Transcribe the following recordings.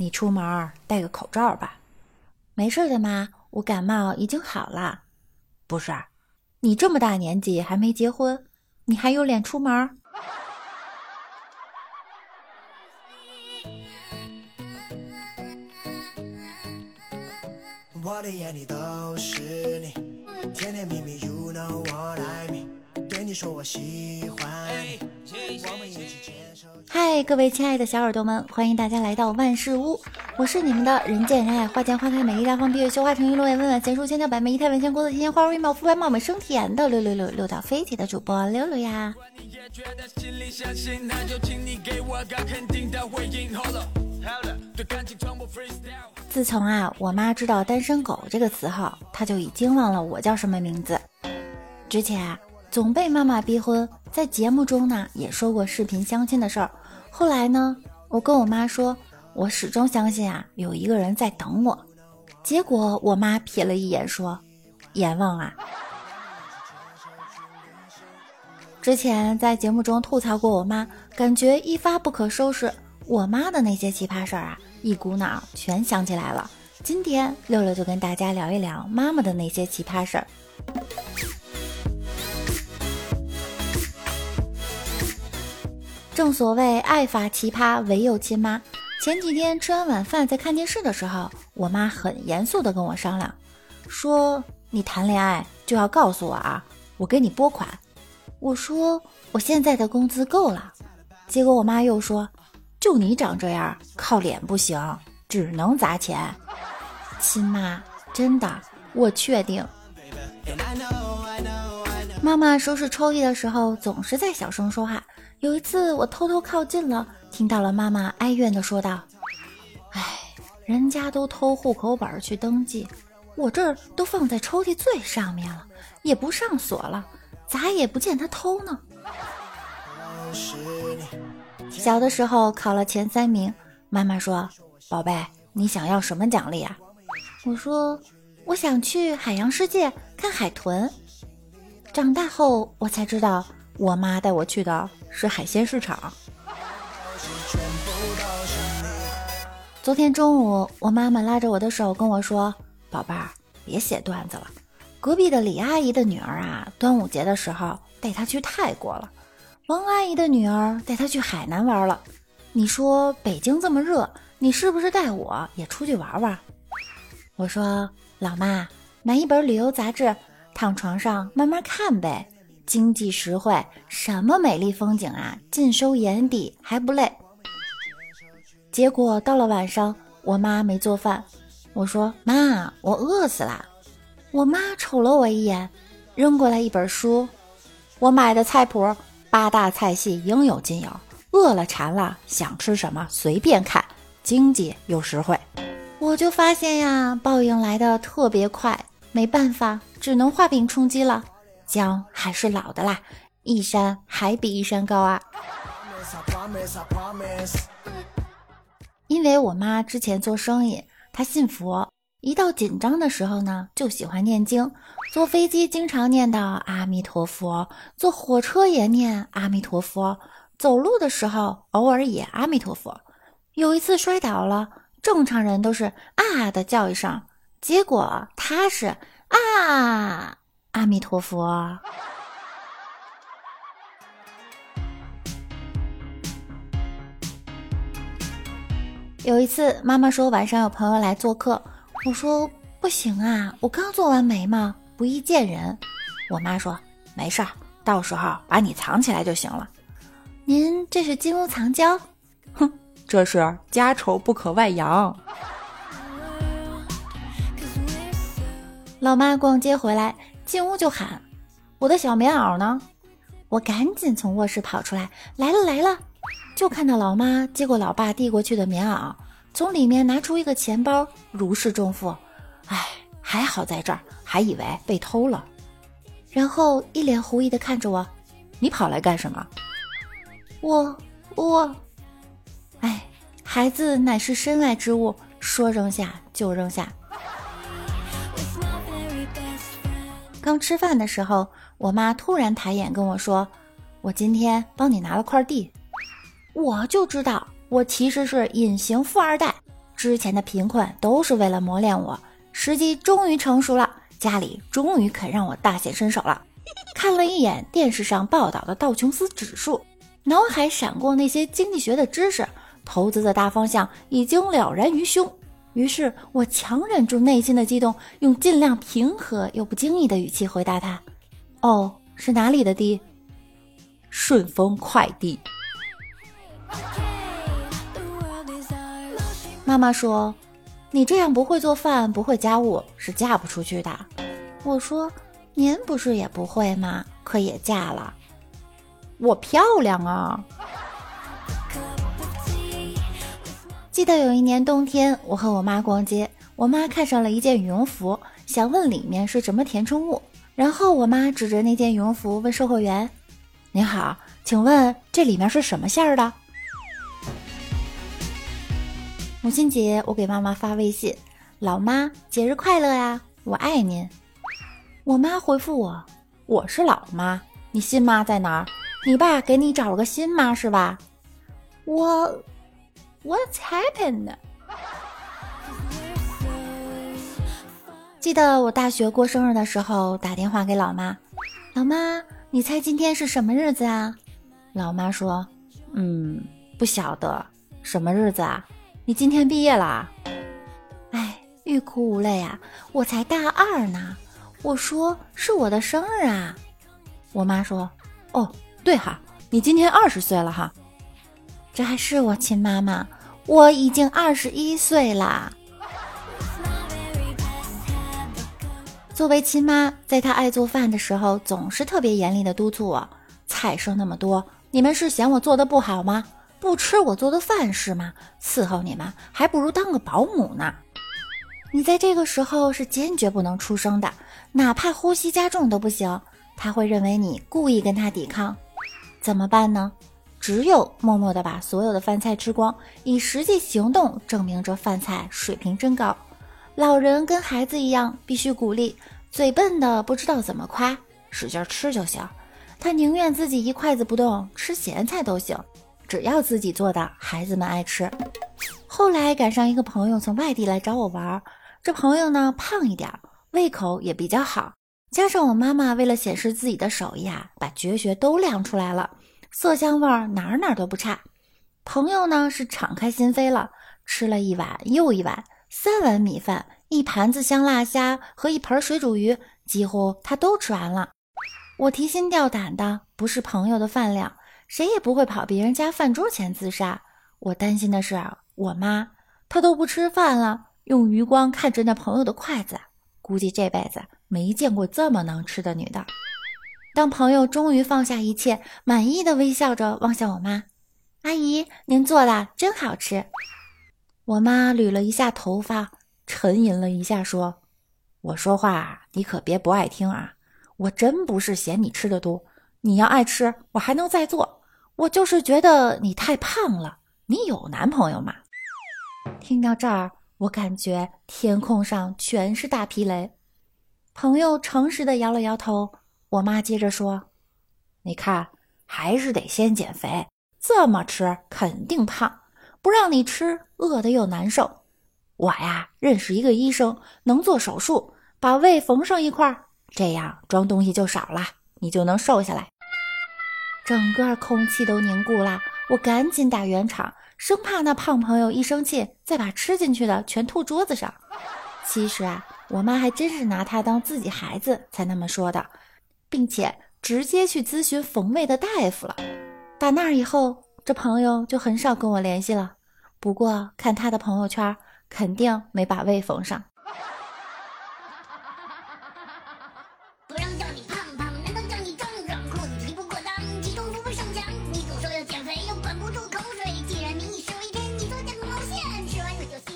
你出门戴个口罩吧。没事的妈，我感冒已经好了。不是，你这么大年纪还没结婚，你还有脸出门？我的眼里都是你，甜甜蜜蜜，You know what I mean。对你说我喜欢。嗨，各位亲爱的小耳朵们，欢迎大家来到万事屋，我是你们的人见人爱、花见花开、美丽大方、闭月羞花、沉鱼落雁、温婉贤淑、千娇百媚、仪态万千、国色天香、花容月貌、肤白貌美、生甜的六六六六到飞起的主播六六呀。自从啊，我妈知道“单身狗”这个词后，她就已经忘了我叫什么名字。之前啊，总被妈妈逼婚，在节目中呢也说过视频相亲的事儿。后来呢，我跟我妈说，我始终相信啊，有一个人在等我。结果我妈瞥了一眼说：“阎王啊！”之前在节目中吐槽过我妈，感觉一发不可收拾。我妈的那些奇葩事儿啊，一股脑全想起来了。今天六六就跟大家聊一聊妈妈的那些奇葩事儿。正所谓爱发奇葩，唯有亲妈。前几天吃完晚饭在看电视的时候，我妈很严肃的跟我商量，说：“你谈恋爱就要告诉我啊，我给你拨款。”我说：“我现在的工资够了。”结果我妈又说。就你长这样，靠脸不行，只能砸钱。亲妈，真的，我确定。妈妈收拾抽屉的时候，总是在小声说话。有一次，我偷偷靠近了，听到了妈妈哀怨的说道：“哎，人家都偷户口本去登记，我这儿都放在抽屉最上面了，也不上锁了，咋也不见他偷呢？”小的时候考了前三名，妈妈说：“宝贝，你想要什么奖励啊？”我说：“我想去海洋世界看海豚。”长大后我才知道，我妈带我去的是海鲜市场。昨天中午，我妈妈拉着我的手跟我说：“宝贝儿，别写段子了。隔壁的李阿姨的女儿啊，端午节的时候带她去泰国了。”王阿姨的女儿带她去海南玩了，你说北京这么热，你是不是带我也出去玩玩？我说老妈，买一本旅游杂志，躺床上慢慢看呗，经济实惠，什么美丽风景啊，尽收眼底还不累。结果到了晚上，我妈没做饭，我说妈，我饿死了。我妈瞅了我一眼，扔过来一本书，我买的菜谱。八大菜系应有尽有，饿了馋了想吃什么随便看，经济又实惠。我就发现呀，报应来的特别快，没办法，只能画饼充饥了。姜还是老的辣，一山还比一山高啊。因为我妈之前做生意，她信佛。一到紧张的时候呢，就喜欢念经。坐飞机经常念叨阿弥陀佛，坐火车也念阿弥陀佛，走路的时候偶尔也阿弥陀佛。有一次摔倒了，正常人都是啊的叫一声，结果他是啊阿弥陀佛。有一次，妈妈说晚上有朋友来做客。我说不行啊，我刚做完眉毛，不宜见人。我妈说没事儿，到时候把你藏起来就行了。您这是金屋藏娇？哼，这是家丑不可外扬。老妈逛街回来，进屋就喊：“我的小棉袄呢？”我赶紧从卧室跑出来，来了来了，就看到老妈接过老爸递过去的棉袄。从里面拿出一个钱包，如释重负。哎，还好在这儿，还以为被偷了。然后一脸狐疑的看着我：“你跑来干什么？”我我，哎，孩子乃是身外之物，说扔下就扔下。刚吃饭的时候，我妈突然抬眼跟我说：“我今天帮你拿了块地。”我就知道。我其实是隐形富二代，之前的贫困都是为了磨练我，时机终于成熟了，家里终于肯让我大显身手了。看了一眼电视上报道的道琼斯指数，脑海闪过那些经济学的知识，投资的大方向已经了然于胸。于是我强忍住内心的激动，用尽量平和又不经意的语气回答他：“哦，是哪里的地？顺丰快递。”妈妈说：“你这样不会做饭，不会家务，是嫁不出去的。”我说。您不是也不会吗？可也嫁了，我漂亮啊！记得有一年冬天，我和我妈逛街，我妈看上了一件羽绒服，想问里面是什么填充物。然后我妈指着那件羽绒服问售货员：“您好，请问这里面是什么馅儿的？”母亲节，我给妈妈发微信：“老妈，节日快乐呀，我爱您。”我妈回复我：“我是老妈，你新妈在哪儿？你爸给你找了个新妈是吧？”我，What's happened？记得我大学过生日的时候打电话给老妈：“老妈，你猜今天是什么日子啊？”老妈说：“嗯，不晓得什么日子啊？你今天毕业了？”哎，欲哭无泪啊！我才大二呢。我说是我的生日啊！我妈说：“哦，对哈，你今天二十岁了哈。”这还是我亲妈妈，我已经二十一岁啦。作为亲妈，在她爱做饭的时候，总是特别严厉的督促我：“菜剩那么多，你们是嫌我做的不好吗？不吃我做的饭是吗？伺候你们，还不如当个保姆呢。”你在这个时候是坚决不能出声的，哪怕呼吸加重都不行。他会认为你故意跟他抵抗，怎么办呢？只有默默地把所有的饭菜吃光，以实际行动证明这饭菜水平真高。老人跟孩子一样，必须鼓励。嘴笨的不知道怎么夸，使劲吃就行。他宁愿自己一筷子不动，吃咸菜都行，只要自己做的，孩子们爱吃。后来赶上一个朋友从外地来找我玩。这朋友呢，胖一点，胃口也比较好。加上我妈妈为了显示自己的手艺啊，把绝学都亮出来了，色香味哪儿哪儿都不差。朋友呢是敞开心扉了，吃了一碗又一碗，三碗米饭，一盘子香辣虾和一盆水煮鱼，几乎他都吃完了。我提心吊胆的，不是朋友的饭量，谁也不会跑别人家饭桌前自杀。我担心的是我妈，她都不吃饭了。用余光看着那朋友的筷子，估计这辈子没见过这么能吃的女的。当朋友终于放下一切，满意的微笑着望向我妈：“阿姨，您做的真好吃。”我妈捋了一下头发，沉吟了一下，说：“我说话你可别不爱听啊！我真不是嫌你吃的多，你要爱吃，我还能再做。我就是觉得你太胖了。你有男朋友吗？”听到这儿。我感觉天空上全是大皮雷。朋友诚实的摇了摇头。我妈接着说：“你看，还是得先减肥，这么吃肯定胖。不让你吃，饿的又难受。我呀，认识一个医生，能做手术，把胃缝上一块儿，这样装东西就少了，你就能瘦下来。”整个空气都凝固了，我赶紧打圆场。生怕那胖朋友一生气，再把吃进去的全吐桌子上。其实啊，我妈还真是拿他当自己孩子才那么说的，并且直接去咨询缝胃的大夫了。打那以后，这朋友就很少跟我联系了。不过看他的朋友圈，肯定没把胃缝上。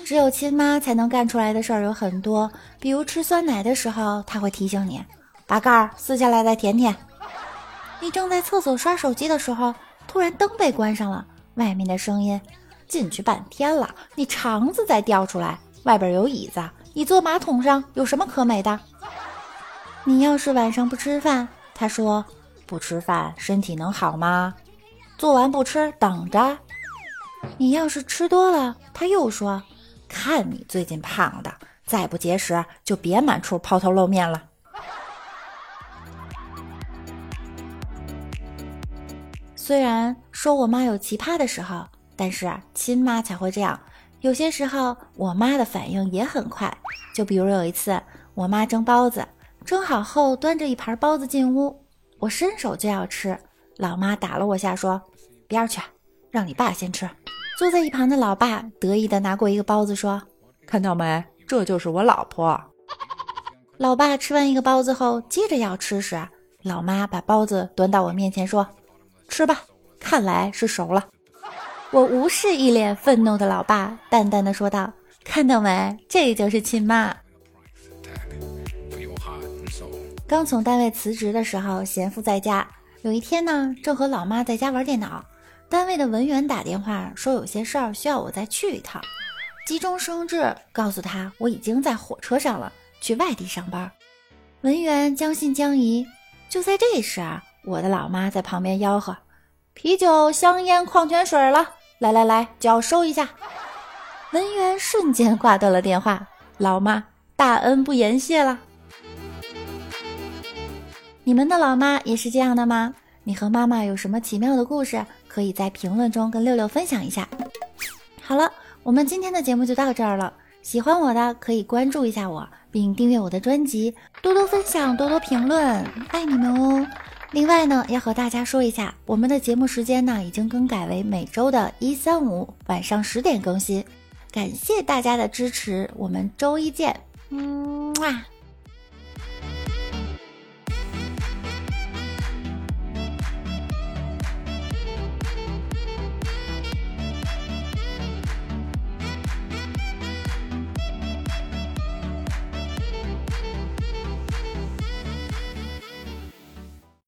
只有亲妈才能干出来的事儿有很多，比如吃酸奶的时候，她会提醒你把盖儿撕下来再舔舔。你正在厕所刷手机的时候，突然灯被关上了，外面的声音，进去半天了，你肠子再掉出来，外边有椅子，你坐马桶上有什么可美的？你要是晚上不吃饭，他说不吃饭身体能好吗？做完不吃等着。你要是吃多了，他又说。看你最近胖的，再不节食就别满处抛头露面了。虽然说我妈有奇葩的时候，但是亲妈才会这样。有些时候，我妈的反应也很快。就比如有一次，我妈蒸包子，蒸好后端着一盘包子进屋，我伸手就要吃，老妈打了我下，说：“边去，让你爸先吃。”坐在一旁的老爸得意的拿过一个包子，说：“看到没，这就是我老婆。”老爸吃完一个包子后，接着要吃时，老妈把包子端到我面前，说：“吃吧，看来是熟了。”我无视一脸愤怒的老爸，淡淡的说道：“看到没，这就是亲妈。”刚从单位辞职的时候，闲赋在家。有一天呢，正和老妈在家玩电脑，单位的文员打电话说有些事儿需要我再去一趟。急中生智，告诉他我已经在火车上了，去外地上班。文员将信将疑。就在这时，我的老妈在旁边吆喝：“啤酒、香烟、矿泉水了，来来来，脚收一下。”文员瞬间挂断了电话。老妈大恩不言谢了。你们的老妈也是这样的吗？你和妈妈有什么奇妙的故事？可以在评论中跟六六分享一下。好了，我们今天的节目就到这儿了。喜欢我的可以关注一下我，并订阅我的专辑，多多分享，多多评论，爱你们哦。另外呢，要和大家说一下，我们的节目时间呢已经更改为每周的一三五晚上十点更新。感谢大家的支持，我们周一见，嗯，哇。